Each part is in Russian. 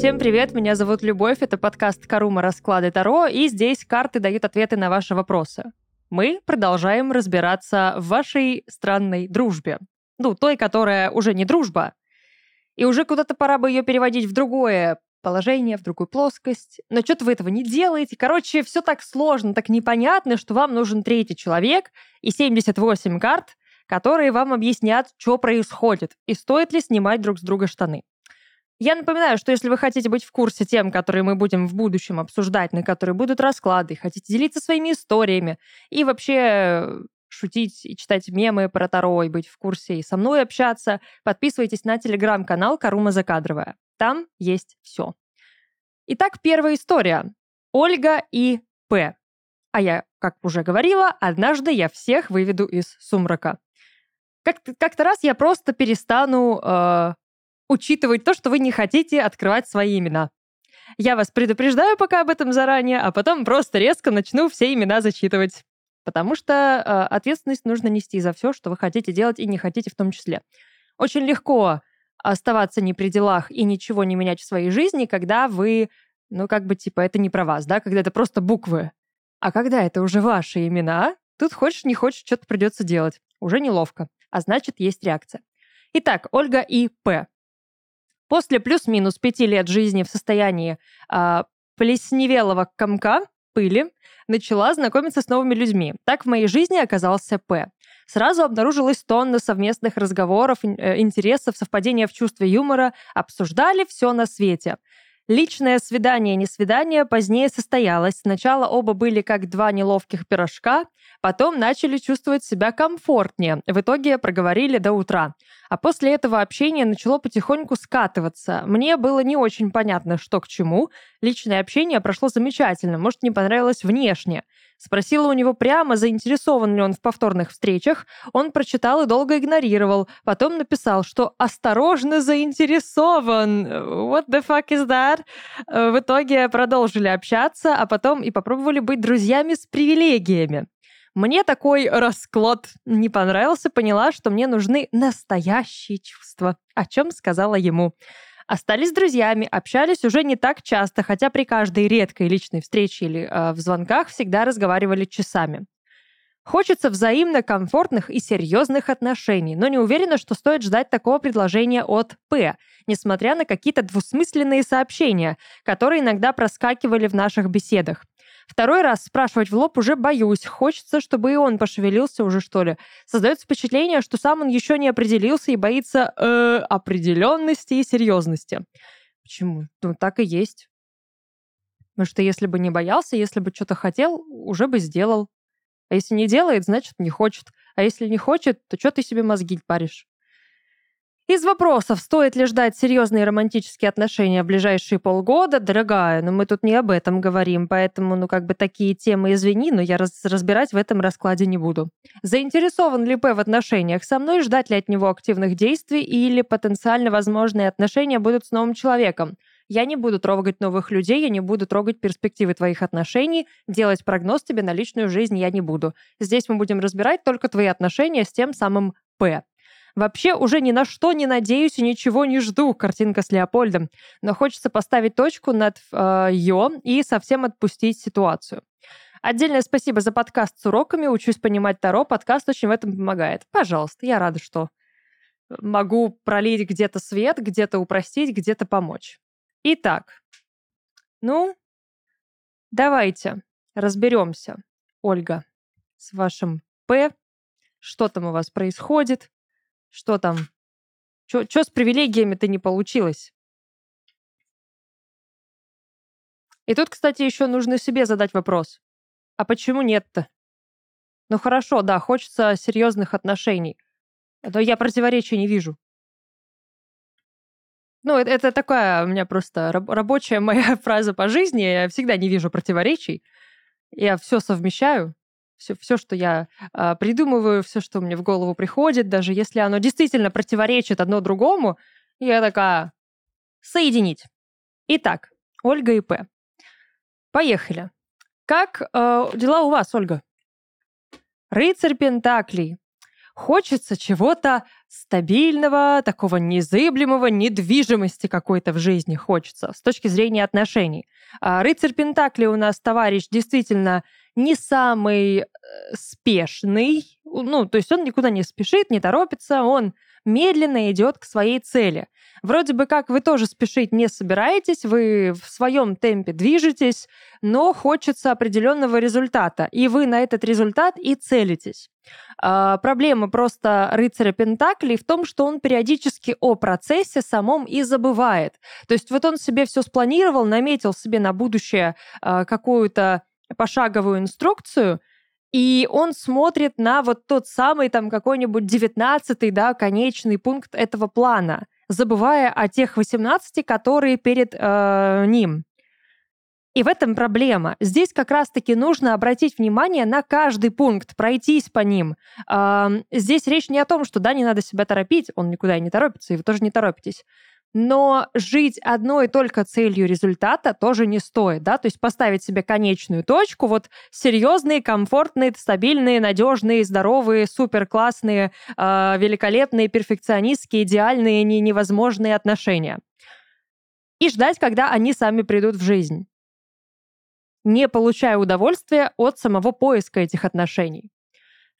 Всем привет, меня зовут Любовь, это подкаст Карума Расклады Таро, и здесь карты дают ответы на ваши вопросы. Мы продолжаем разбираться в вашей странной дружбе. Ну, той, которая уже не дружба, и уже куда-то пора бы ее переводить в другое положение, в другую плоскость. Но что-то вы этого не делаете. Короче, все так сложно, так непонятно, что вам нужен третий человек и 78 карт, которые вам объяснят, что происходит и стоит ли снимать друг с друга штаны. Я напоминаю, что если вы хотите быть в курсе тем, которые мы будем в будущем обсуждать, на которые будут расклады, хотите делиться своими историями и вообще шутить и читать мемы про Таро и быть в курсе и со мной общаться, подписывайтесь на телеграм-канал Карума Закадровая. Там есть все. Итак, первая история. Ольга и П. А я, как уже говорила, однажды я всех выведу из сумрака. Как-то, как-то раз я просто перестану э, учитывать то, что вы не хотите открывать свои имена. Я вас предупреждаю пока об этом заранее, а потом просто резко начну все имена зачитывать. Потому что э, ответственность нужно нести за все, что вы хотите делать и не хотите в том числе. Очень легко оставаться не при делах и ничего не менять в своей жизни, когда вы, ну, как бы, типа, это не про вас, да, когда это просто буквы. А когда это уже ваши имена, тут хочешь, не хочешь, что-то придется делать. Уже неловко. А значит, есть реакция. Итак, Ольга и П. После плюс-минус пяти лет жизни в состоянии э, плесневелого комка, пыли, начала знакомиться с новыми людьми. Так в моей жизни оказался П. Сразу обнаружилась тонна совместных разговоров, э, интересов, совпадения в чувстве юмора, обсуждали все на свете. Личное свидание, не свидание позднее состоялось. Сначала оба были как два неловких пирожка, потом начали чувствовать себя комфортнее. В итоге проговорили до утра. А после этого общение начало потихоньку скатываться. Мне было не очень понятно, что к чему. Личное общение прошло замечательно, может, не понравилось внешне. Спросила у него прямо, заинтересован ли он в повторных встречах. Он прочитал и долго игнорировал. Потом написал, что осторожно заинтересован. What the fuck is that? В итоге продолжили общаться, а потом и попробовали быть друзьями с привилегиями. Мне такой расклад не понравился, поняла, что мне нужны настоящие чувства, о чем сказала ему. Остались друзьями, общались уже не так часто, хотя при каждой редкой личной встрече или э, в звонках всегда разговаривали часами. Хочется взаимно комфортных и серьезных отношений, но не уверена, что стоит ждать такого предложения от П, несмотря на какие-то двусмысленные сообщения, которые иногда проскакивали в наших беседах. Второй раз спрашивать в лоб уже боюсь. Хочется, чтобы и он пошевелился уже, что ли. Создается впечатление, что сам он еще не определился и боится э, определенности и серьезности. Почему? Ну, так и есть. Потому что если бы не боялся, если бы что-то хотел, уже бы сделал. А если не делает, значит, не хочет. А если не хочет, то что ты себе мозги паришь? Из вопросов, стоит ли ждать серьезные романтические отношения в ближайшие полгода, дорогая, но мы тут не об этом говорим, поэтому, ну, как бы такие темы, извини, но я раз разбирать в этом раскладе не буду. Заинтересован ли П в отношениях со мной, ждать ли от него активных действий или потенциально возможные отношения будут с новым человеком? Я не буду трогать новых людей, я не буду трогать перспективы твоих отношений, делать прогноз тебе на личную жизнь я не буду. Здесь мы будем разбирать только твои отношения с тем самым П. Вообще уже ни на что не надеюсь и ничего не жду, картинка с Леопольдом. Но хочется поставить точку над э, «ё» и совсем отпустить ситуацию. Отдельное спасибо за подкаст с уроками. Учусь понимать Таро. Подкаст очень в этом помогает. Пожалуйста, я рада, что могу пролить где-то свет, где-то упростить, где-то помочь. Итак, ну, давайте разберемся, Ольга, с вашим П. Что там у вас происходит? Что там? Что с привилегиями-то не получилось? И тут, кстати, еще нужно себе задать вопрос. А почему нет-то? Ну хорошо, да, хочется серьезных отношений. Но я противоречия не вижу. Ну, это, это такая у меня просто рабочая моя фраза по жизни. Я всегда не вижу противоречий. Я все совмещаю все, все что я э, придумываю, все, что мне в голову приходит, даже если оно действительно противоречит одно другому, я такая, соединить. Итак, Ольга и П. Поехали. Как э, дела у вас, Ольга? Рыцарь Пентаклей. хочется чего-то стабильного, такого незыблемого, недвижимости какой-то в жизни хочется с точки зрения отношений. А рыцарь Пентакли у нас товарищ действительно не самый э, спешный, ну, то есть он никуда не спешит, не торопится, он медленно идет к своей цели. Вроде бы как вы тоже спешить не собираетесь, вы в своем темпе движетесь, но хочется определенного результата, и вы на этот результат и целитесь. А, проблема просто рыцаря Пентаклей в том, что он периодически о процессе самом и забывает. То есть вот он себе все спланировал, наметил себе на будущее а, какую-то пошаговую инструкцию, и он смотрит на вот тот самый там какой-нибудь девятнадцатый, да, конечный пункт этого плана, забывая о тех 18, которые перед э, ним. И в этом проблема. Здесь как раз-таки нужно обратить внимание на каждый пункт, пройтись по ним. Э, здесь речь не о том, что да, не надо себя торопить, он никуда не торопится, и вы тоже не торопитесь. Но жить одной только целью результата тоже не стоит, да, то есть поставить себе конечную точку, вот серьезные, комфортные, стабильные, надежные, здоровые, супер классные, э, великолепные, перфекционистские, идеальные, не невозможные отношения. И ждать, когда они сами придут в жизнь, не получая удовольствия от самого поиска этих отношений.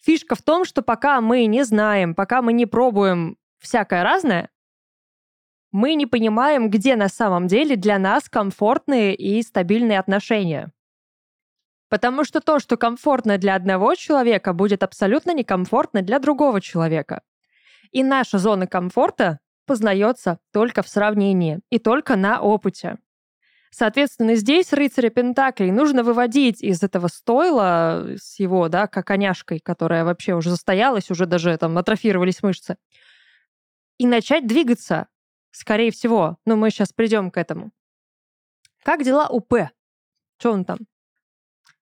Фишка в том, что пока мы не знаем, пока мы не пробуем всякое разное, мы не понимаем, где на самом деле для нас комфортные и стабильные отношения. Потому что то, что комфортно для одного человека, будет абсолютно некомфортно для другого человека. И наша зона комфорта познается только в сравнении и только на опыте. Соответственно, здесь рыцаря Пентаклей нужно выводить из этого стойла, с его, да, как коняшкой, которая вообще уже застоялась, уже даже там атрофировались мышцы, и начать двигаться, Скорее всего. Но мы сейчас придем к этому. Как дела у П? Что он там?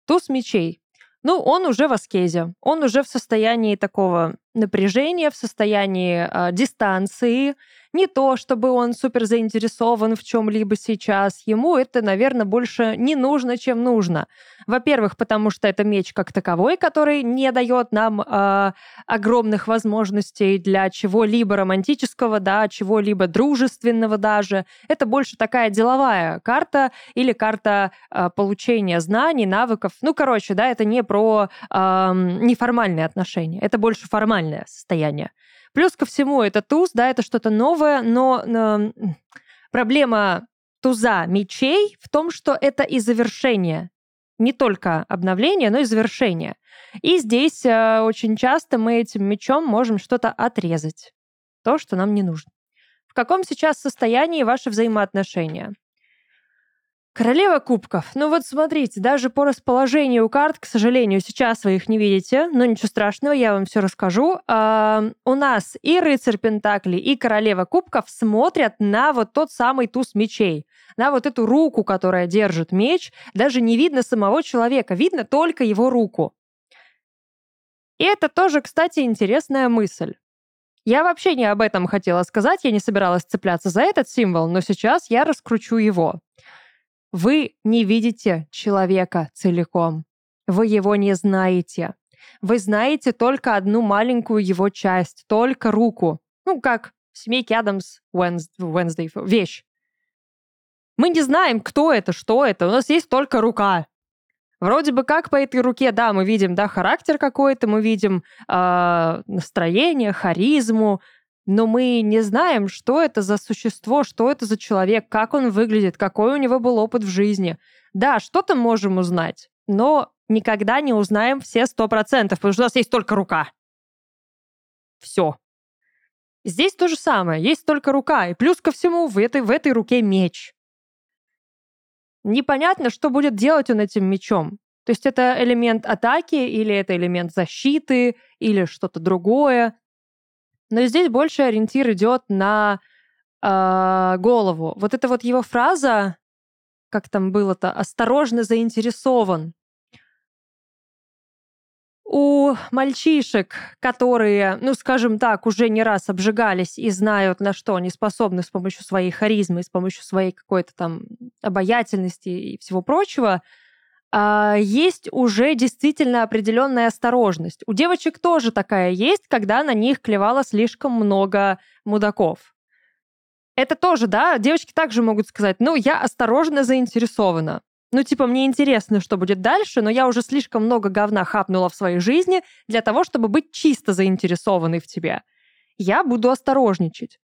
Туз мечей. Ну, он уже в аскезе. Он уже в состоянии такого напряжения, в состоянии э, дистанции, не то, чтобы он супер заинтересован в чем-либо сейчас. Ему это, наверное, больше не нужно, чем нужно. Во-первых, потому что это меч как таковой, который не дает нам э, огромных возможностей для чего-либо романтического, да, чего-либо дружественного даже. Это больше такая деловая карта или карта э, получения знаний, навыков. Ну, короче, да, это не про э, неформальные отношения, это больше формальное состояние. Плюс ко всему, это туз, да, это что-то новое, но э, проблема туза мечей в том, что это и завершение. Не только обновление, но и завершение. И здесь э, очень часто мы этим мечом можем что-то отрезать. То, что нам не нужно. В каком сейчас состоянии ваши взаимоотношения? Королева кубков. Ну вот смотрите, даже по расположению карт, к сожалению, сейчас вы их не видите, но ничего страшного, я вам все расскажу. А, у нас и рыцарь Пентакли, и королева кубков смотрят на вот тот самый туз мечей, на вот эту руку, которая держит меч. Даже не видно самого человека, видно только его руку. И это тоже, кстати, интересная мысль. Я вообще не об этом хотела сказать, я не собиралась цепляться за этот символ, но сейчас я раскручу его. Вы не видите человека целиком. Вы его не знаете. Вы знаете только одну маленькую его часть, только руку. Ну, как в семейке Адамс Wednesday, вещь. Мы не знаем, кто это, что это. У нас есть только рука. Вроде бы как по этой руке, да, мы видим, да, характер какой-то, мы видим э, настроение, харизму, но мы не знаем, что это за существо, что это за человек, как он выглядит, какой у него был опыт в жизни. Да, что-то можем узнать, но никогда не узнаем все сто процентов, потому что у нас есть только рука. Все. Здесь то же самое, есть только рука, и плюс ко всему в этой, в этой руке меч. Непонятно, что будет делать он этим мечом. То есть это элемент атаки, или это элемент защиты, или что-то другое. Но здесь больше ориентир идет на э, голову. Вот это вот его фраза, как там было-то, осторожно заинтересован. У мальчишек, которые, ну, скажем так, уже не раз обжигались и знают, на что они способны с помощью своей харизмы, с помощью своей какой-то там обаятельности и всего прочего, есть уже действительно определенная осторожность. У девочек тоже такая есть, когда на них клевало слишком много мудаков. Это тоже, да, девочки также могут сказать, ну, я осторожно заинтересована. Ну, типа, мне интересно, что будет дальше, но я уже слишком много говна хапнула в своей жизни для того, чтобы быть чисто заинтересованной в тебе. Я буду осторожничать.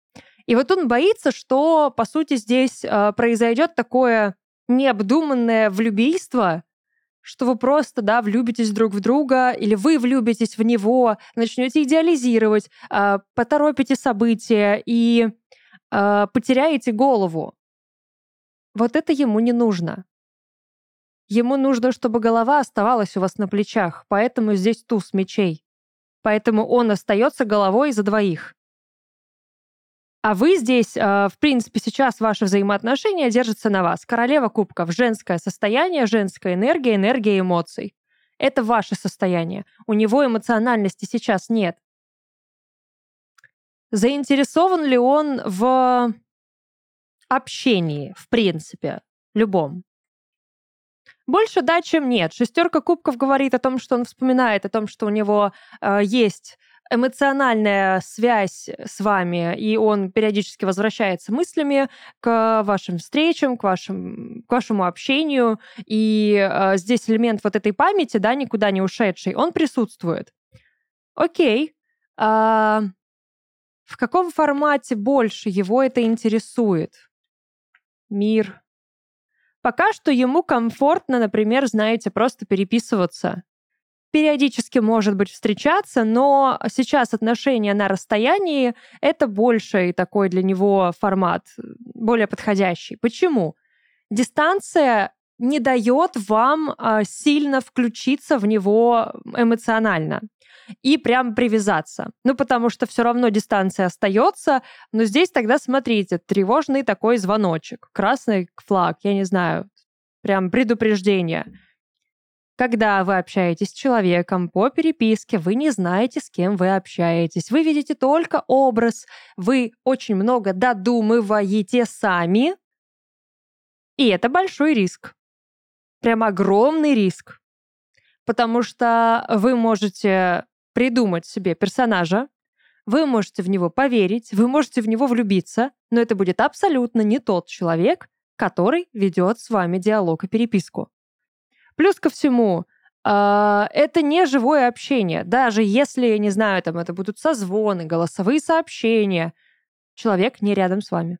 И вот он боится, что, по сути, здесь э, произойдет такое необдуманное влюбийство, что вы просто, да, влюбитесь друг в друга, или вы влюбитесь в него, начнете идеализировать, э, поторопите события и э, потеряете голову. Вот это ему не нужно. Ему нужно, чтобы голова оставалась у вас на плечах, поэтому здесь туз мечей. Поэтому он остается головой за двоих. А вы здесь, э, в принципе, сейчас ваши взаимоотношения держатся на вас. Королева кубков, женское состояние, женская энергия, энергия эмоций. Это ваше состояние. У него эмоциональности сейчас нет. Заинтересован ли он в общении, в принципе, любом? Больше да, чем нет. Шестерка кубков говорит о том, что он вспоминает о том, что у него э, есть эмоциональная связь с вами, и он периодически возвращается мыслями к вашим встречам, к, вашим, к вашему общению, и э, здесь элемент вот этой памяти, да, никуда не ушедший, он присутствует. Окей. А, в каком формате больше его это интересует? Мир, Пока что ему комфортно, например, знаете, просто переписываться. Периодически, может быть, встречаться, но сейчас отношения на расстоянии — это больше такой для него формат, более подходящий. Почему? Дистанция не дает вам а, сильно включиться в него эмоционально и прям привязаться. Ну, потому что все равно дистанция остается, но здесь тогда, смотрите, тревожный такой звоночек, красный флаг, я не знаю, прям предупреждение. Когда вы общаетесь с человеком по переписке, вы не знаете, с кем вы общаетесь. Вы видите только образ, вы очень много додумываете сами, и это большой риск. Прям огромный риск. Потому что вы можете придумать себе персонажа, вы можете в него поверить, вы можете в него влюбиться, но это будет абсолютно не тот человек, который ведет с вами диалог и переписку. Плюс ко всему, Uh, это не живое общение. Даже если, не знаю, там это будут созвоны, голосовые сообщения, человек не рядом с вами.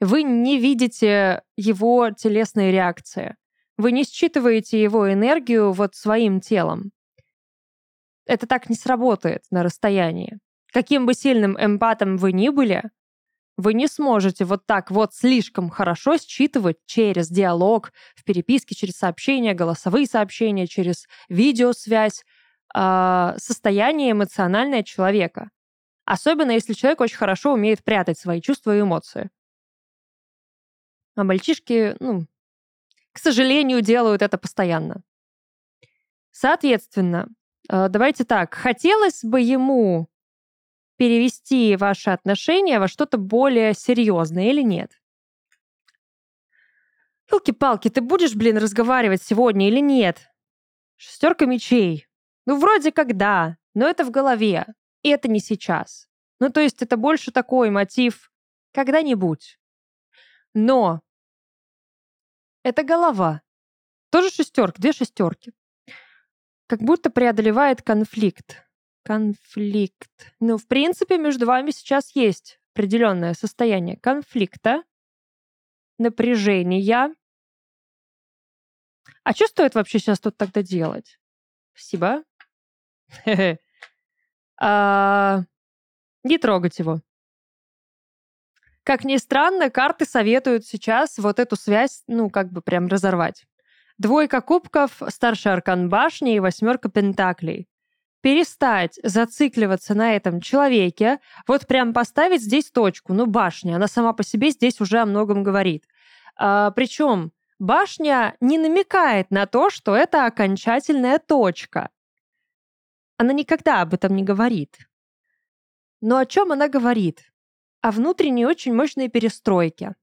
Вы не видите его телесные реакции. Вы не считываете его энергию вот своим телом это так не сработает на расстоянии. Каким бы сильным эмпатом вы ни были, вы не сможете вот так вот слишком хорошо считывать через диалог, в переписке, через сообщения, голосовые сообщения, через видеосвязь э, состояние эмоциональное человека. Особенно если человек очень хорошо умеет прятать свои чувства и эмоции. А мальчишки, ну, к сожалению, делают это постоянно. Соответственно, Э, давайте так, хотелось бы ему перевести ваши отношения во что-то более серьезное или нет? Елки-палки, ты будешь, блин, разговаривать сегодня или нет? Шестерка мечей. Ну, вроде как да, но это в голове. И это не сейчас. Ну, то есть это больше такой мотив когда-нибудь. Но это голова. Тоже шестерка, две шестерки как будто преодолевает конфликт. Конфликт. Ну, в принципе, между вами сейчас есть определенное состояние конфликта, напряжения. А что стоит вообще сейчас тут тогда делать? Спасибо. А, не трогать его. Как ни странно, карты советуют сейчас вот эту связь, ну, как бы прям разорвать. Двойка кубков, старший аркан башни и восьмерка пентаклей. Перестать зацикливаться на этом человеке, вот прям поставить здесь точку. Ну, башня, она сама по себе здесь уже о многом говорит. А, причем башня не намекает на то, что это окончательная точка. Она никогда об этом не говорит. Но о чем она говорит? О внутренней очень мощной перестройке.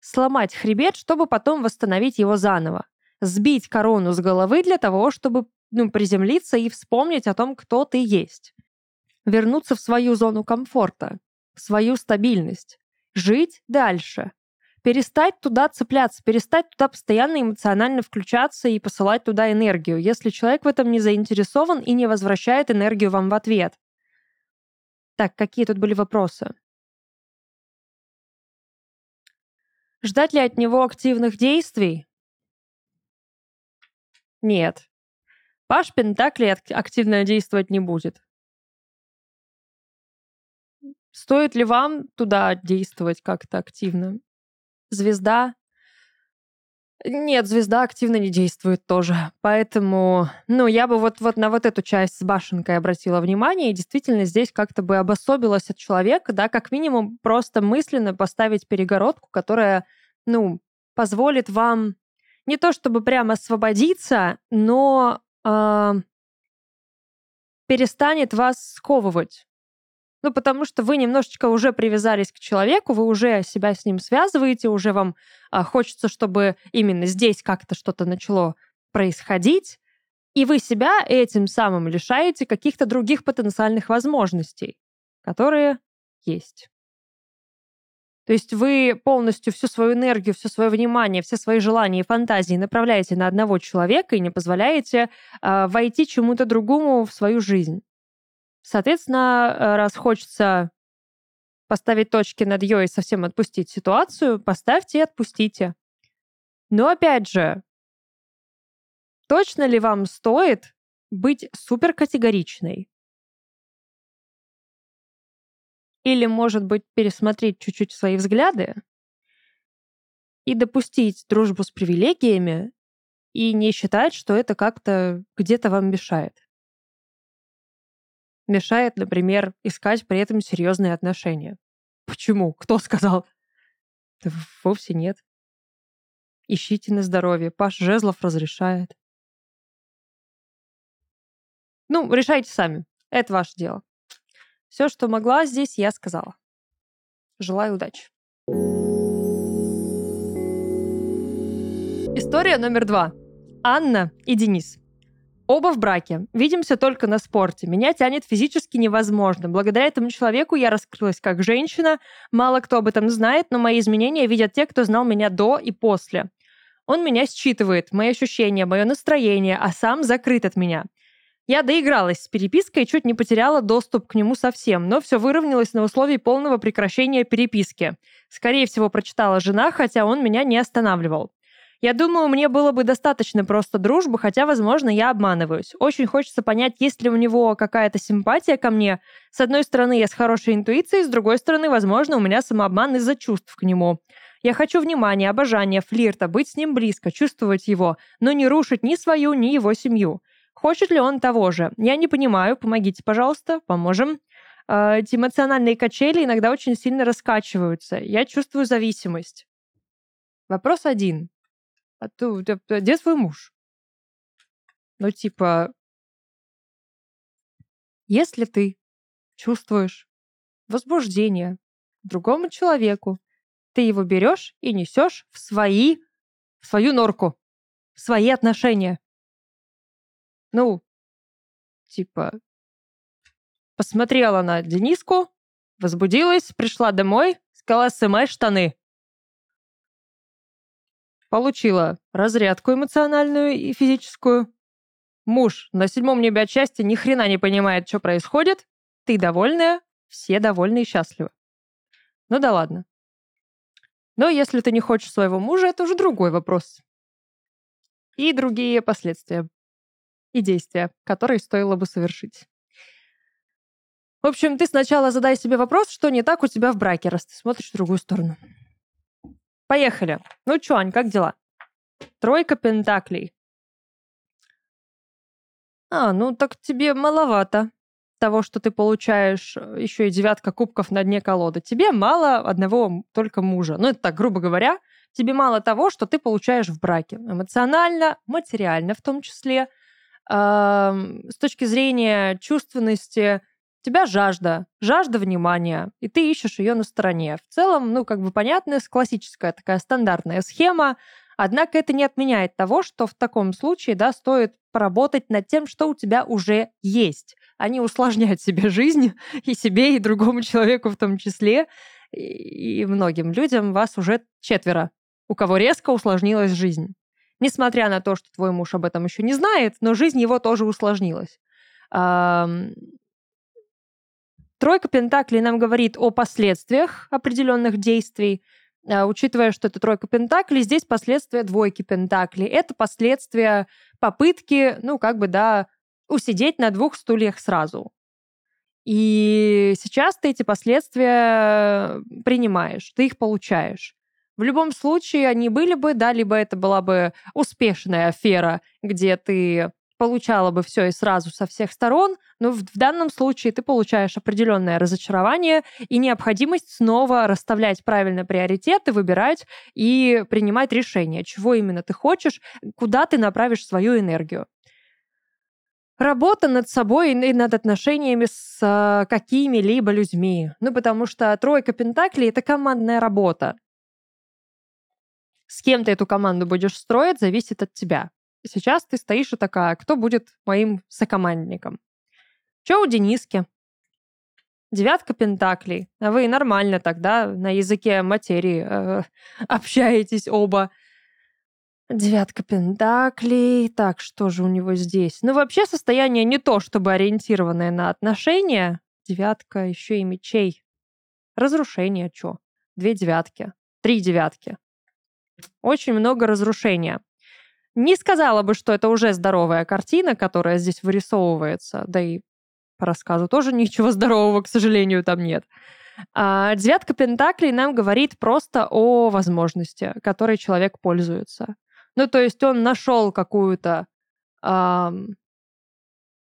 Сломать хребет, чтобы потом восстановить его заново. сбить корону с головы для того, чтобы ну, приземлиться и вспомнить о том, кто ты есть. Вернуться в свою зону комфорта, в свою стабильность. Жить дальше. Перестать туда цепляться, перестать туда постоянно эмоционально включаться и посылать туда энергию, если человек в этом не заинтересован и не возвращает энергию вам в ответ. Так, какие тут были вопросы? Ждать ли от него активных действий? Нет. Паш Пентакли активно действовать не будет. Стоит ли вам туда действовать как-то активно? Звезда? Нет, звезда активно не действует тоже. Поэтому, ну, я бы вот, вот на вот эту часть с башенкой обратила внимание, и действительно здесь как-то бы обособилась от человека, да, как минимум просто мысленно поставить перегородку, которая, ну, позволит вам не то чтобы прямо освободиться, но э, перестанет вас сковывать. Ну, потому что вы немножечко уже привязались к человеку, вы уже себя с ним связываете, уже вам а, хочется, чтобы именно здесь как-то что-то начало происходить, и вы себя этим самым лишаете каких-то других потенциальных возможностей, которые есть. То есть вы полностью всю свою энергию, все свое внимание, все свои желания и фантазии направляете на одного человека и не позволяете э, войти чему-то другому в свою жизнь. Соответственно, э, раз хочется поставить точки над «ё» и совсем отпустить ситуацию, поставьте и отпустите. Но опять же, точно ли вам стоит быть супер категоричной? Или, может быть, пересмотреть чуть-чуть свои взгляды и допустить дружбу с привилегиями и не считать, что это как-то где-то вам мешает мешает, например, искать при этом серьезные отношения. Почему? Кто сказал? Да вовсе нет. Ищите на здоровье. Паш Жезлов разрешает. Ну, решайте сами. Это ваше дело. Все, что могла здесь, я сказала. Желаю удачи. История номер два. Анна и Денис. Оба в браке. Видимся только на спорте. Меня тянет физически невозможно. Благодаря этому человеку я раскрылась как женщина. Мало кто об этом знает, но мои изменения видят те, кто знал меня до и после. Он меня считывает, мои ощущения, мое настроение, а сам закрыт от меня. Я доигралась с перепиской и чуть не потеряла доступ к нему совсем, но все выровнялось на условии полного прекращения переписки. Скорее всего, прочитала жена, хотя он меня не останавливал. Я думаю, мне было бы достаточно просто дружбы, хотя, возможно, я обманываюсь. Очень хочется понять, есть ли у него какая-то симпатия ко мне. С одной стороны, я с хорошей интуицией, с другой стороны, возможно, у меня самообман из-за чувств к нему. Я хочу внимания, обожания, флирта, быть с ним близко, чувствовать его, но не рушить ни свою, ни его семью. Хочет ли он того же? Я не понимаю, помогите, пожалуйста, поможем. Э, эти эмоциональные качели иногда очень сильно раскачиваются. Я чувствую зависимость. Вопрос один. А ты, тебя, где твой муж? Ну, типа, если ты чувствуешь возбуждение другому человеку, ты его берешь и несешь в свои, в свою норку, в свои отношения. Ну, типа, посмотрела на Дениску, возбудилась, пришла домой, сказала, сымай штаны. Получила разрядку эмоциональную и физическую. Муж на седьмом небе от счастья ни хрена не понимает, что происходит. Ты довольная, все довольны и счастливы. Ну да ладно. Но если ты не хочешь своего мужа, это уже другой вопрос. И другие последствия и действия, которые стоило бы совершить. В общем, ты сначала задай себе вопрос, что не так у тебя в браке, раз ты смотришь в другую сторону. Поехали. Ну чё, Ань, как дела? Тройка пентаклей. А, ну так тебе маловато того, что ты получаешь э, еще и девятка кубков на дне колоды. Тебе мало одного только мужа. Ну, это так, грубо говоря, тебе мало того, что ты получаешь в браке. Эмоционально, материально в том числе. С точки зрения чувственности, тебя жажда, жажда внимания, и ты ищешь ее на стороне. В целом, ну, как бы понятная, классическая такая стандартная схема. Однако это не отменяет того, что в таком случае да, стоит поработать над тем, что у тебя уже есть, а не усложнять себе жизнь и себе, и другому человеку в том числе, и многим людям вас уже четверо, у кого резко усложнилась жизнь. Несмотря на то, что твой муж об этом еще не знает, но жизнь его тоже усложнилась. Тройка Пентаклей нам говорит о последствиях определенных действий, а, учитывая, что это тройка Пентаклей, здесь последствия двойки Пентаклей. Это последствия попытки, ну, как бы, да, усидеть на двух стульях сразу. И сейчас ты эти последствия принимаешь, ты их получаешь. В любом случае они были бы, да, либо это была бы успешная афера, где ты получала бы все и сразу со всех сторон, но в, в данном случае ты получаешь определенное разочарование и необходимость снова расставлять правильно приоритеты, выбирать и принимать решения, чего именно ты хочешь, куда ты направишь свою энергию. Работа над собой и над отношениями с э, какими-либо людьми. Ну, потому что тройка пентаклей — это командная работа. С кем ты эту команду будешь строить, зависит от тебя. Сейчас ты стоишь и такая, кто будет моим сокомандником? Че у Дениски? Девятка пентаклей. А вы нормально тогда на языке материи э, общаетесь оба. Девятка пентаклей. Так, что же у него здесь? Ну, вообще состояние не то, чтобы ориентированное на отношения. Девятка еще и мечей. Разрушение, что? Две девятки. Три девятки. Очень много разрушения. Не сказала бы, что это уже здоровая картина, которая здесь вырисовывается, да и по рассказу тоже ничего здорового, к сожалению, там нет. А девятка Пентаклей нам говорит просто о возможности, которой человек пользуется. Ну, то есть он нашел какую-то эм,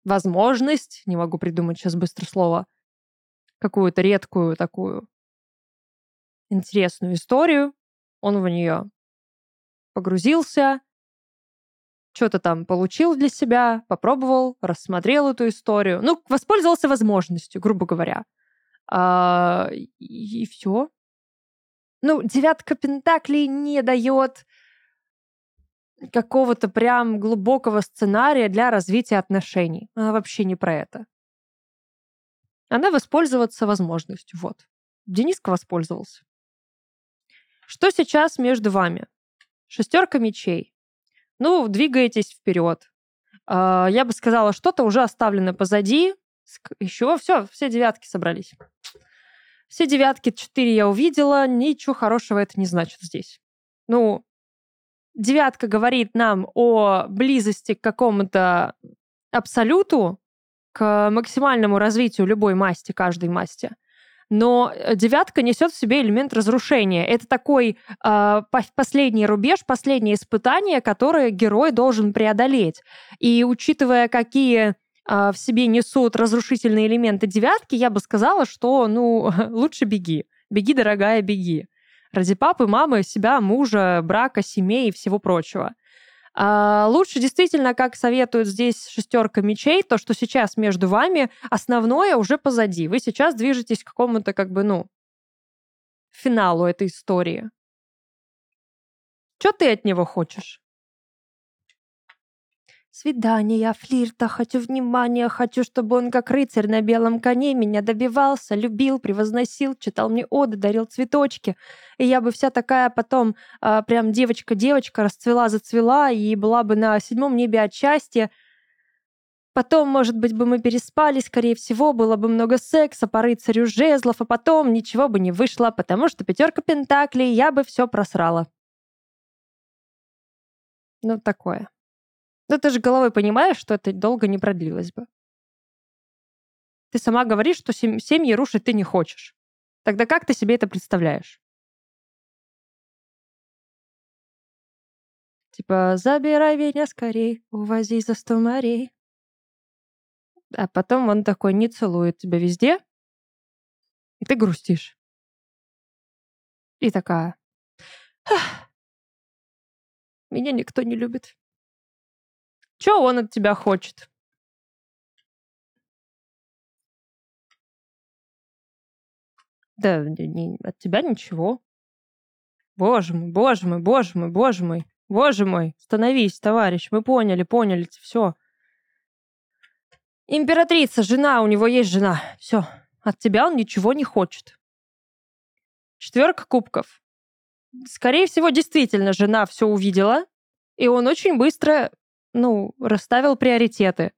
возможность, не могу придумать сейчас быстро слово, какую-то редкую такую интересную историю, он в нее погрузился, что-то там получил для себя, попробовал, рассмотрел эту историю. Ну, воспользовался возможностью, грубо говоря. А, и, и все. Ну, девятка Пентаклей не дает какого-то прям глубокого сценария для развития отношений. Она вообще не про это. Она воспользоваться возможностью. Вот. Дениска воспользовался. Что сейчас между вами? Шестерка мечей ну, двигаетесь вперед. А, я бы сказала, что-то уже оставлено позади. Еще все, все девятки собрались. Все девятки, четыре я увидела, ничего хорошего это не значит здесь. Ну, девятка говорит нам о близости к какому-то абсолюту, к максимальному развитию любой масти, каждой масти но э, девятка несет в себе элемент разрушения. Это такой э, последний рубеж, последнее испытание, которое герой должен преодолеть. И учитывая, какие э, в себе несут разрушительные элементы девятки, я бы сказала, что, ну, лучше беги. Беги, дорогая, беги. Ради папы, мамы, себя, мужа, брака, семей и всего прочего. А, лучше действительно, как советуют здесь шестерка мечей, то, что сейчас между вами основное уже позади. Вы сейчас движетесь к какому-то, как бы, ну, финалу этой истории. Что ты от него хочешь? Свидания, флирта, хочу внимания, хочу, чтобы он как рыцарь на белом коне меня добивался, любил, превозносил, читал мне оды, дарил цветочки. И я бы вся такая потом э, прям девочка-девочка расцвела-зацвела и была бы на седьмом небе от счастья. Потом, может быть, бы мы переспали, скорее всего, было бы много секса по рыцарю жезлов, а потом ничего бы не вышло, потому что пятерка пентаклей, я бы все просрала. Ну, такое. Но ты же головой понимаешь, что это долго не продлилось бы. Ты сама говоришь, что сем- семьи рушить ты не хочешь. Тогда как ты себе это представляешь? Типа, забирай меня скорей, увози за сто морей. А потом он такой не целует тебя везде, и ты грустишь. И такая, меня никто не любит. Что он от тебя хочет? Да, не, от тебя ничего. Боже мой, боже мой, боже мой, боже мой. Боже мой, становись, товарищ, мы поняли, поняли, все. Императрица, жена, у него есть жена. Все, от тебя он ничего не хочет. Четверка кубков. Скорее всего, действительно, жена все увидела, и он очень быстро, ну, расставил приоритеты.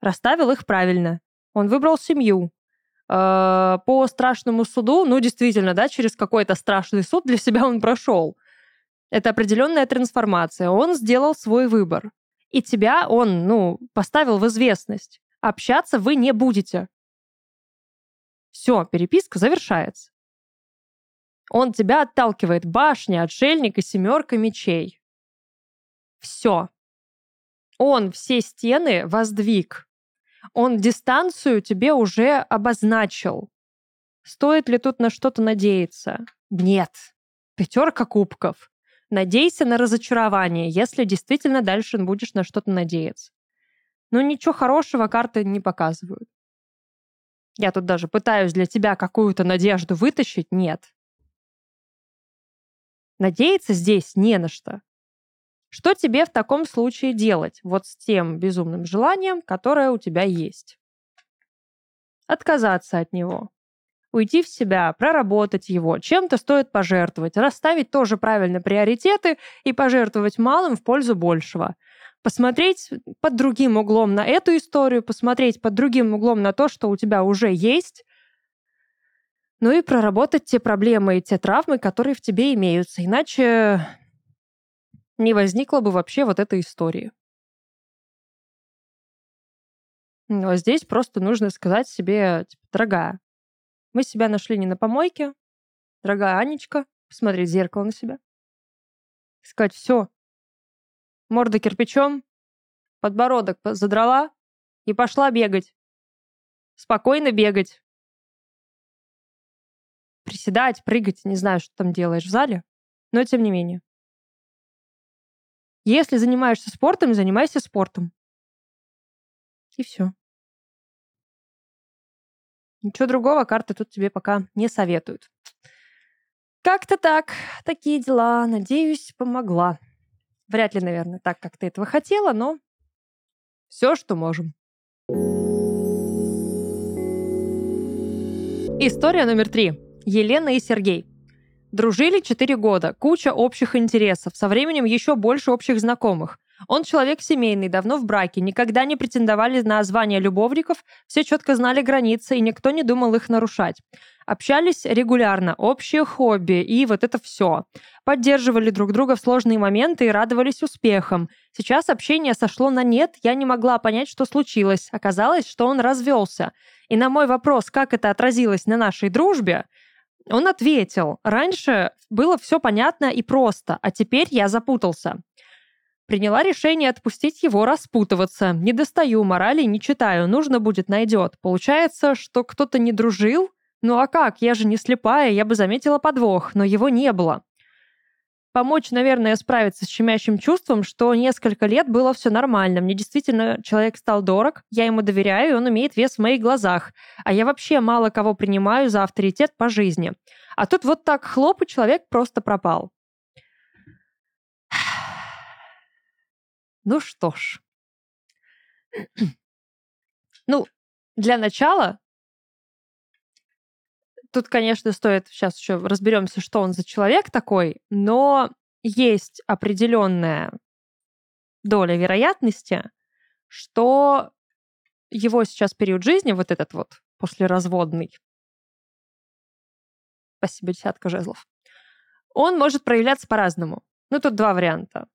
Расставил их правильно. Он выбрал семью. Э, по страшному суду, ну, действительно, да, через какой-то страшный суд для себя он прошел. Это определенная трансформация. Он сделал свой выбор. И тебя он, ну, поставил в известность. Общаться вы не будете. Все, переписка завершается. Он тебя отталкивает. Башня, отшельник и семерка мечей. Все. Он все стены воздвиг. Он дистанцию тебе уже обозначил. Стоит ли тут на что-то надеяться? Нет. Пятерка кубков. Надейся на разочарование, если действительно дальше будешь на что-то надеяться. Но ничего хорошего карты не показывают. Я тут даже пытаюсь для тебя какую-то надежду вытащить. Нет. Надеяться здесь не на что. Что тебе в таком случае делать вот с тем безумным желанием, которое у тебя есть? Отказаться от него. Уйти в себя, проработать его, чем-то стоит пожертвовать, расставить тоже правильно приоритеты и пожертвовать малым в пользу большего. Посмотреть под другим углом на эту историю, посмотреть под другим углом на то, что у тебя уже есть, ну и проработать те проблемы и те травмы, которые в тебе имеются. Иначе не возникло бы вообще вот этой истории. А здесь просто нужно сказать себе, типа, дорогая, мы себя нашли не на помойке, дорогая Анечка, посмотреть в зеркало на себя. Сказать, все, морда кирпичом, подбородок задрала и пошла бегать. Спокойно бегать. Приседать, прыгать, не знаю, что там делаешь в зале, но тем не менее. Если занимаешься спортом, занимайся спортом. И все. Ничего другого карты тут тебе пока не советуют. Как-то так. Такие дела. Надеюсь, помогла. Вряд ли, наверное, так, как ты этого хотела, но все, что можем. История номер три. Елена и Сергей. Дружили 4 года, куча общих интересов, со временем еще больше общих знакомых. Он человек семейный, давно в браке, никогда не претендовали на звание любовников, все четко знали границы, и никто не думал их нарушать. Общались регулярно, общие хобби и вот это все. Поддерживали друг друга в сложные моменты и радовались успехам. Сейчас общение сошло на нет, я не могла понять, что случилось. Оказалось, что он развелся. И на мой вопрос, как это отразилось на нашей дружбе, он ответил, раньше было все понятно и просто, а теперь я запутался. Приняла решение отпустить его распутываться. Не достаю, морали не читаю, нужно будет найдет. Получается, что кто-то не дружил? Ну а как, я же не слепая, я бы заметила подвох, но его не было помочь, наверное, справиться с щемящим чувством, что несколько лет было все нормально. Мне действительно человек стал дорог, я ему доверяю, и он имеет вес в моих глазах. А я вообще мало кого принимаю за авторитет по жизни. А тут вот так хлоп, и человек просто пропал. Ну что ж. Ну, для начала Тут, конечно, стоит сейчас еще разберемся, что он за человек такой, но есть определенная доля вероятности, что его сейчас период жизни, вот этот вот послеразводный, спасибо, десятка жезлов, он может проявляться по-разному. Ну, тут два варианта.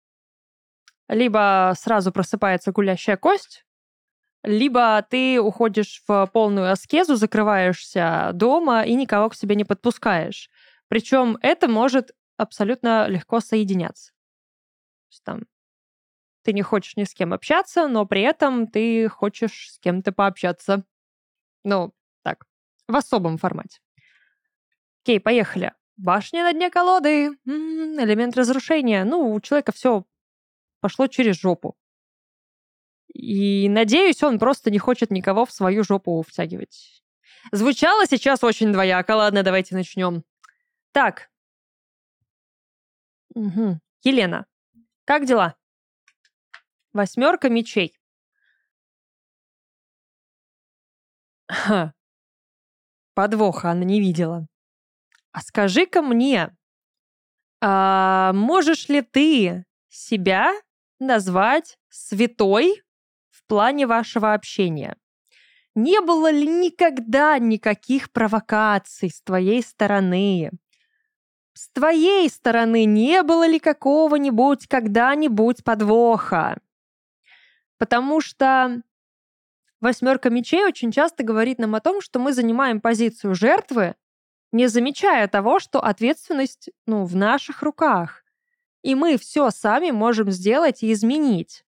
Либо сразу просыпается гулящая кость, либо ты уходишь в полную аскезу, закрываешься дома и никого к себе не подпускаешь. Причем это может абсолютно легко соединяться. То есть там ты не хочешь ни с кем общаться, но при этом ты хочешь с кем-то пообщаться. Ну, так, в особом формате. Окей, поехали. Башня на дне колоды. М-м, элемент разрушения. Ну, у человека все пошло через жопу. И надеюсь, он просто не хочет никого в свою жопу втягивать. Звучало сейчас очень двояко. Ладно, давайте начнем. Так. Угу. Елена, Как дела? Восьмерка мечей. Ха. Подвоха она не видела. А скажи-ка мне, а можешь ли ты себя назвать святой плане вашего общения? Не было ли никогда никаких провокаций с твоей стороны? С твоей стороны не было ли какого-нибудь когда-нибудь подвоха? Потому что восьмерка мечей очень часто говорит нам о том, что мы занимаем позицию жертвы, не замечая того, что ответственность ну, в наших руках. И мы все сами можем сделать и изменить.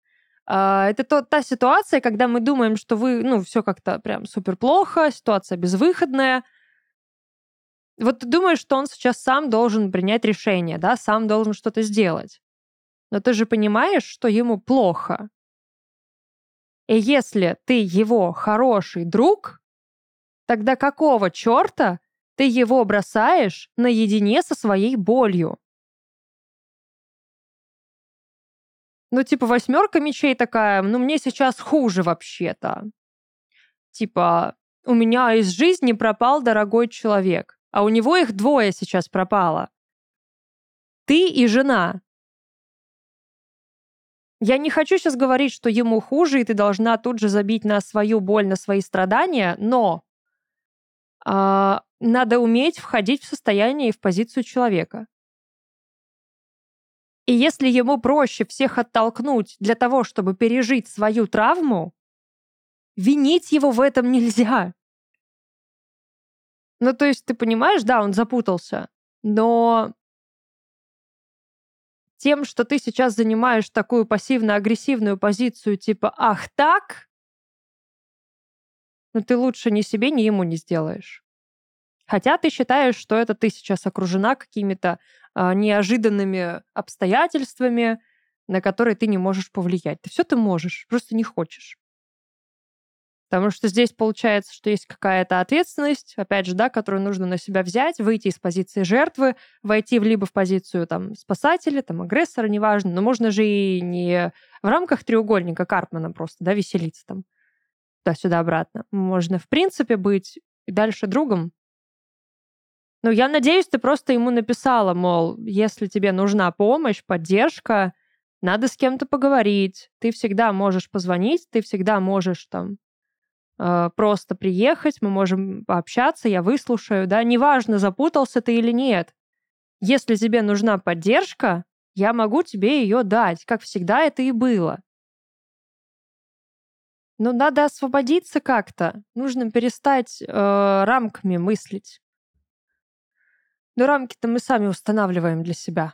А, это то, та ситуация, когда мы думаем, что вы, ну, все как-то прям супер плохо, ситуация безвыходная – вот ты думаешь, что он сейчас сам должен принять решение, да, сам должен что-то сделать. Но ты же понимаешь, что ему плохо. И если ты его хороший друг, тогда какого черта ты его бросаешь наедине со своей болью? Ну, типа, восьмерка мечей такая, ну, мне сейчас хуже вообще-то. Типа, у меня из жизни пропал дорогой человек а у него их двое сейчас пропало. Ты и жена. Я не хочу сейчас говорить, что ему хуже, и ты должна тут же забить на свою боль, на свои страдания, но э, надо уметь входить в состояние и в позицию человека. И если ему проще всех оттолкнуть для того, чтобы пережить свою травму, винить его в этом нельзя. Ну, то есть, ты понимаешь, да, он запутался, но тем, что ты сейчас занимаешь такую пассивно-агрессивную позицию, типа «ах так», ну ты лучше ни себе, ни ему не сделаешь. Хотя ты считаешь, что это ты сейчас окружена какими-то а, неожиданными обстоятельствами, на которые ты не можешь повлиять. Ты все ты можешь, просто не хочешь. Потому что здесь получается, что есть какая-то ответственность, опять же, да, которую нужно на себя взять, выйти из позиции жертвы, войти в либо в позицию там спасателя, там агрессора, неважно, но можно же и не в рамках треугольника Карпмана просто, да, веселиться там туда-сюда обратно. Можно, в принципе, быть и дальше другом. Ну, я надеюсь, ты просто ему написала, мол, если тебе нужна помощь, поддержка, надо с кем-то поговорить, ты всегда можешь позвонить, ты всегда можешь там Э, просто приехать, мы можем пообщаться, я выслушаю, да, неважно, запутался ты или нет. Если тебе нужна поддержка, я могу тебе ее дать, как всегда это и было. Но надо освободиться как-то. Нужно перестать э, рамками мыслить. Но рамки-то мы сами устанавливаем для себя.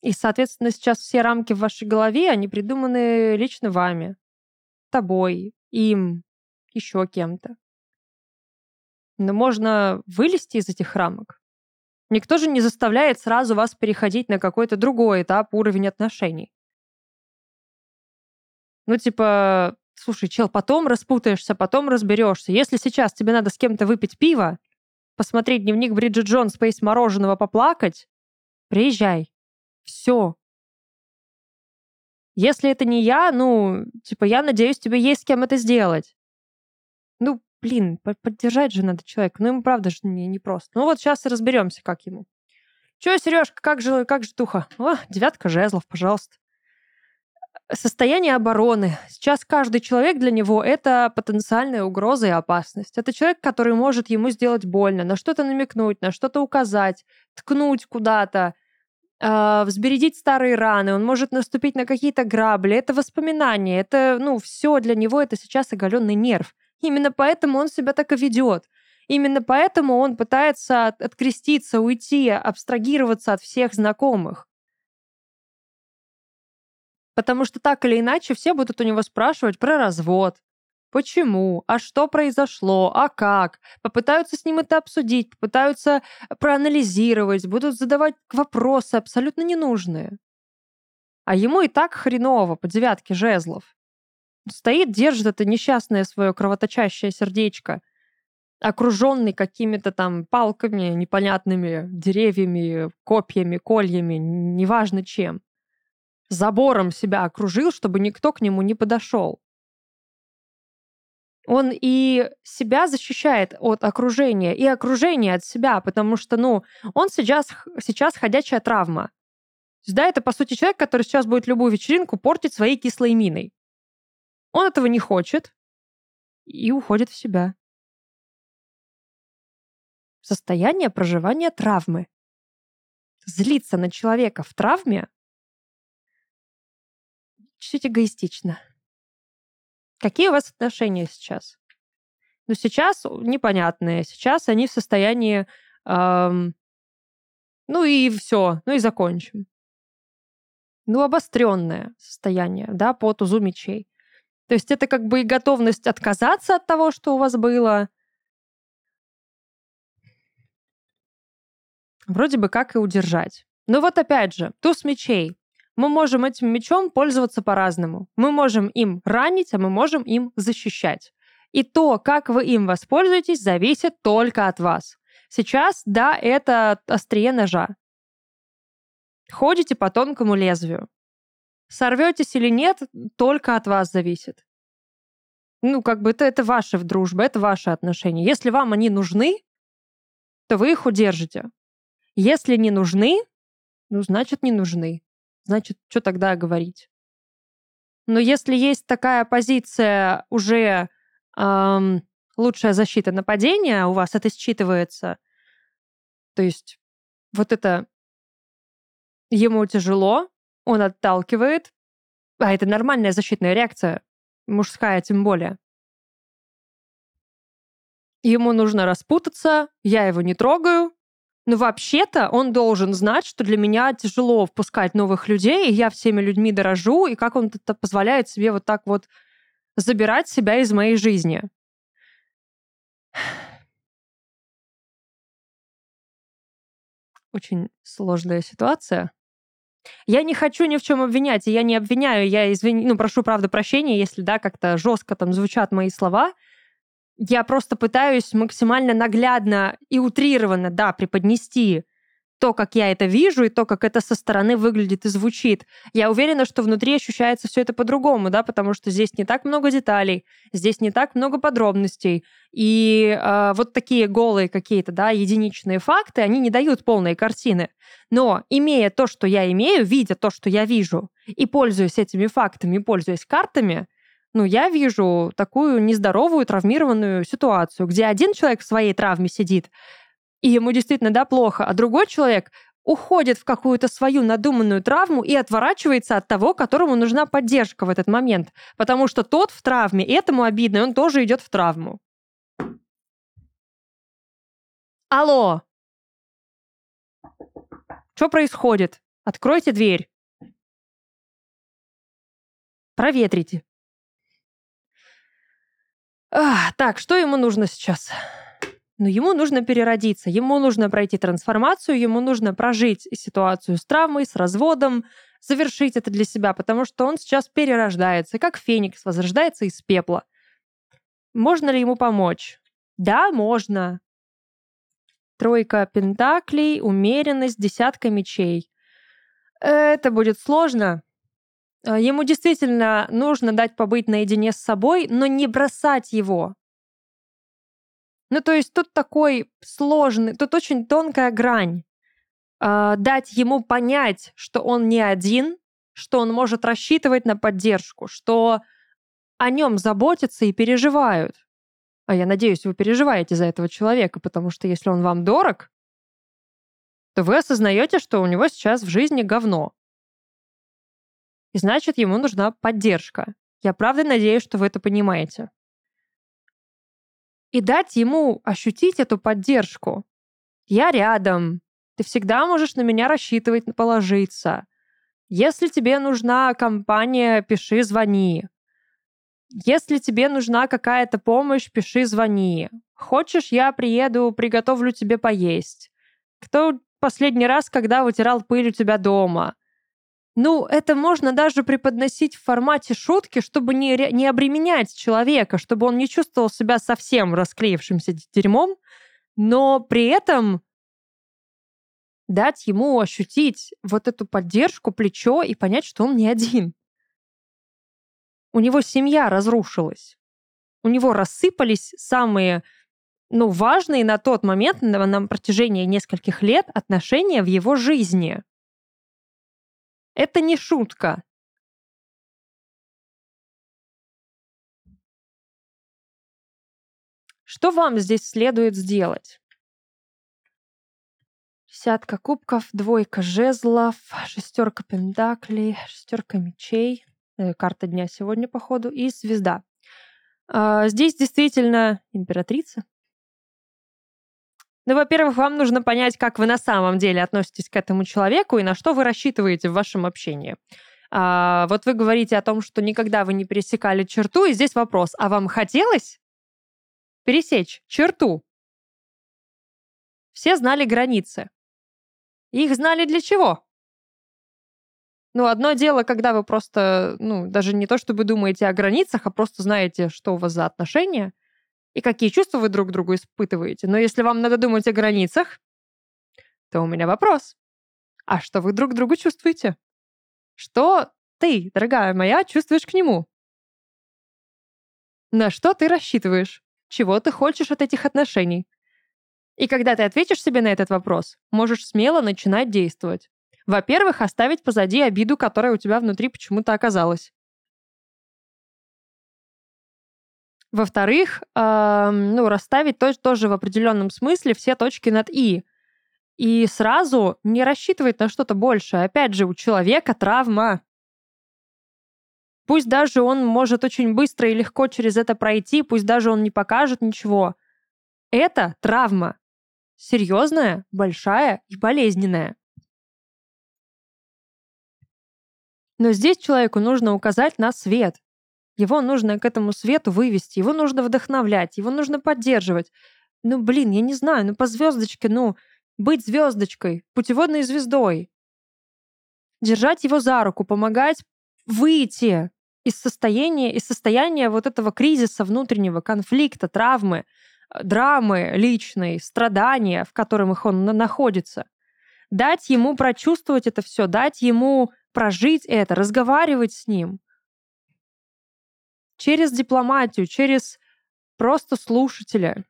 И, соответственно, сейчас все рамки в вашей голове, они придуманы лично вами, тобой, им, еще кем-то. Но можно вылезти из этих рамок. Никто же не заставляет сразу вас переходить на какой-то другой этап, уровень отношений. Ну, типа, слушай, чел, потом распутаешься, потом разберешься. Если сейчас тебе надо с кем-то выпить пиво, посмотреть дневник Бриджит Джонс, поесть мороженого, поплакать, приезжай. Все. Если это не я, ну, типа, я надеюсь, тебе есть с кем это сделать. Ну, блин, поддержать же надо человека. Ну, ему правда же не, не просто. Ну, вот сейчас и разберемся, как ему. Че, Сережка, как же, как же туха? О, девятка жезлов, пожалуйста. Состояние обороны. Сейчас каждый человек для него — это потенциальная угроза и опасность. Это человек, который может ему сделать больно, на что-то намекнуть, на что-то указать, ткнуть куда-то, э, взбередить старые раны, он может наступить на какие-то грабли. Это воспоминания, это, ну, все для него это сейчас оголенный нерв. Именно поэтому он себя так и ведет. Именно поэтому он пытается откреститься, уйти, абстрагироваться от всех знакомых. Потому что так или иначе все будут у него спрашивать про развод. Почему? А что произошло? А как? Попытаются с ним это обсудить, попытаются проанализировать, будут задавать вопросы абсолютно ненужные. А ему и так хреново по девятке жезлов. Стоит, держит это несчастное свое кровоточащее сердечко, окруженный какими-то там палками, непонятными деревьями, копьями, кольями, неважно чем. Забором себя окружил, чтобы никто к нему не подошел. Он и себя защищает от окружения, и окружение от себя, потому что, ну, он сейчас, сейчас ходячая травма. да, это, по сути, человек, который сейчас будет любую вечеринку портить своей кислой миной. Он этого не хочет и уходит в себя. Состояние проживания травмы. Злиться на человека в травме чуть эгоистично. Какие у вас отношения сейчас? Ну, сейчас непонятные. Сейчас они в состоянии... Эм, ну и все, ну и закончим. Ну, обостренное состояние, да, по тузу мечей. То есть это как бы готовность отказаться от того, что у вас было. Вроде бы как и удержать. Но вот опять же, туз мечей мы можем этим мечом пользоваться по-разному. Мы можем им ранить, а мы можем им защищать. И то, как вы им воспользуетесь, зависит только от вас. Сейчас, да, это острие ножа. Ходите по тонкому лезвию. Сорветесь или нет, только от вас зависит. Ну, как бы это, это ваша дружба, это ваши отношения. Если вам они нужны, то вы их удержите. Если не нужны, ну, значит, не нужны значит, что тогда говорить? Но если есть такая позиция уже эм, лучшая защита нападения, у вас это считывается, то есть вот это ему тяжело, он отталкивает, а это нормальная защитная реакция, мужская тем более. Ему нужно распутаться, я его не трогаю, но вообще-то он должен знать, что для меня тяжело впускать новых людей, и я всеми людьми дорожу, и как он это позволяет себе вот так вот забирать себя из моей жизни. Очень сложная ситуация. Я не хочу ни в чем обвинять, и я не обвиняю, я извини, ну, прошу, правда, прощения, если, да, как-то жестко там звучат мои слова, я просто пытаюсь максимально наглядно и утрированно, да, преподнести то, как я это вижу, и то, как это со стороны выглядит и звучит. Я уверена, что внутри ощущается все это по-другому, да, потому что здесь не так много деталей, здесь не так много подробностей. И э, вот такие голые какие-то, да, единичные факты, они не дают полной картины. Но имея то, что я имею, видя то, что я вижу, и пользуясь этими фактами, пользуясь картами, ну, я вижу такую нездоровую, травмированную ситуацию, где один человек в своей травме сидит, и ему действительно, да, плохо, а другой человек уходит в какую-то свою надуманную травму и отворачивается от того, которому нужна поддержка в этот момент. Потому что тот в травме, этому обидно, и он тоже идет в травму. Алло! Что происходит? Откройте дверь. Проветрите. А, так, что ему нужно сейчас? Ну, ему нужно переродиться, ему нужно пройти трансформацию, ему нужно прожить ситуацию с травмой, с разводом, завершить это для себя, потому что он сейчас перерождается, как феникс, возрождается из пепла. Можно ли ему помочь? Да, можно. Тройка пентаклей, умеренность, десятка мечей. Это будет сложно, ему действительно нужно дать побыть наедине с собой, но не бросать его. Ну, то есть тут такой сложный, тут очень тонкая грань. Э, дать ему понять, что он не один, что он может рассчитывать на поддержку, что о нем заботятся и переживают. А я надеюсь, вы переживаете за этого человека, потому что если он вам дорог, то вы осознаете, что у него сейчас в жизни говно. И значит, ему нужна поддержка. Я правда надеюсь, что вы это понимаете. И дать ему ощутить эту поддержку. Я рядом. Ты всегда можешь на меня рассчитывать, положиться. Если тебе нужна компания, пиши, звони. Если тебе нужна какая-то помощь, пиши, звони. Хочешь, я приеду, приготовлю тебе поесть. Кто последний раз, когда вытирал пыль у тебя дома? Ну, это можно даже преподносить в формате шутки, чтобы не, не обременять человека, чтобы он не чувствовал себя совсем расклеившимся дерьмом, но при этом дать ему ощутить вот эту поддержку, плечо и понять, что он не один. У него семья разрушилась. У него рассыпались самые ну, важные на тот момент, на, на протяжении нескольких лет, отношения в его жизни. Это не шутка. Что вам здесь следует сделать? Десятка кубков, двойка жезлов, шестерка пентаклей, шестерка мечей, э, карта дня сегодня, походу, и звезда. А, здесь действительно императрица. Ну, во-первых, вам нужно понять, как вы на самом деле относитесь к этому человеку и на что вы рассчитываете в вашем общении. А, вот вы говорите о том, что никогда вы не пересекали черту, и здесь вопрос, а вам хотелось пересечь черту? Все знали границы. Их знали для чего? Ну, одно дело, когда вы просто, ну, даже не то, чтобы думаете о границах, а просто знаете, что у вас за отношения и какие чувства вы друг другу испытываете. Но если вам надо думать о границах, то у меня вопрос. А что вы друг другу чувствуете? Что ты, дорогая моя, чувствуешь к нему? На что ты рассчитываешь? Чего ты хочешь от этих отношений? И когда ты ответишь себе на этот вопрос, можешь смело начинать действовать. Во-первых, оставить позади обиду, которая у тебя внутри почему-то оказалась. Во-вторых, э, ну, расставить тоже, тоже в определенном смысле все точки над «и». И сразу не рассчитывать на что-то большее. Опять же, у человека травма. Пусть даже он может очень быстро и легко через это пройти, пусть даже он не покажет ничего. Это травма серьезная, большая и болезненная. Но здесь человеку нужно указать на свет. Его нужно к этому свету вывести, его нужно вдохновлять, его нужно поддерживать. Ну, блин, я не знаю, ну по звездочке, ну, быть звездочкой, путеводной звездой. Держать его за руку, помогать выйти из состояния, из состояния вот этого кризиса внутреннего, конфликта, травмы, драмы личной, страдания, в которых он находится. Дать ему прочувствовать это все, дать ему прожить это, разговаривать с ним. Через дипломатию, через просто слушателя.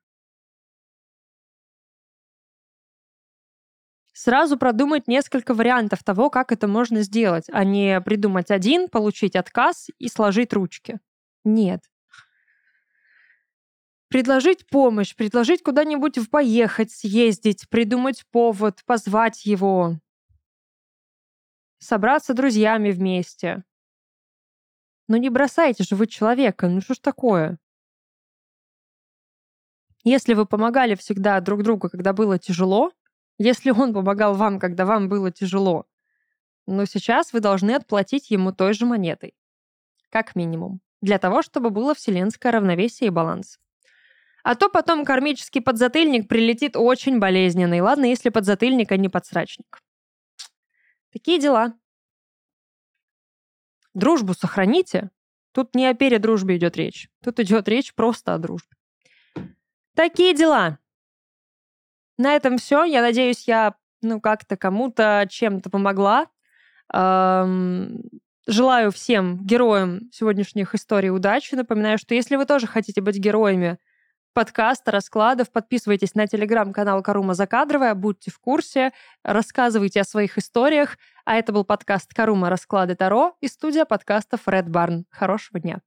Сразу продумать несколько вариантов того, как это можно сделать, а не придумать один, получить отказ и сложить ручки. Нет, Предложить помощь, предложить куда-нибудь поехать, съездить, придумать повод, позвать его. Собраться друзьями вместе. Но не бросайте же вы человека, ну что ж такое? Если вы помогали всегда друг другу, когда было тяжело, если он помогал вам, когда вам было тяжело, но сейчас вы должны отплатить ему той же монетой. Как минимум. Для того, чтобы было вселенское равновесие и баланс. А то потом кармический подзатыльник прилетит очень болезненный. Ладно, если подзатыльник, а не подсрачник. Такие дела. Дружбу сохраните. Тут не о передружбе идет речь. Тут идет речь просто о дружбе. Такие дела. На этом все. Я надеюсь, я ну как-то кому-то чем-то помогла. Эм, желаю всем героям сегодняшних историй удачи. Напоминаю, что если вы тоже хотите быть героями подкаста, раскладов. Подписывайтесь на телеграм-канал Карума Закадровая, будьте в курсе, рассказывайте о своих историях. А это был подкаст Карума Расклады Таро и студия подкастов Red Barn. Хорошего дня!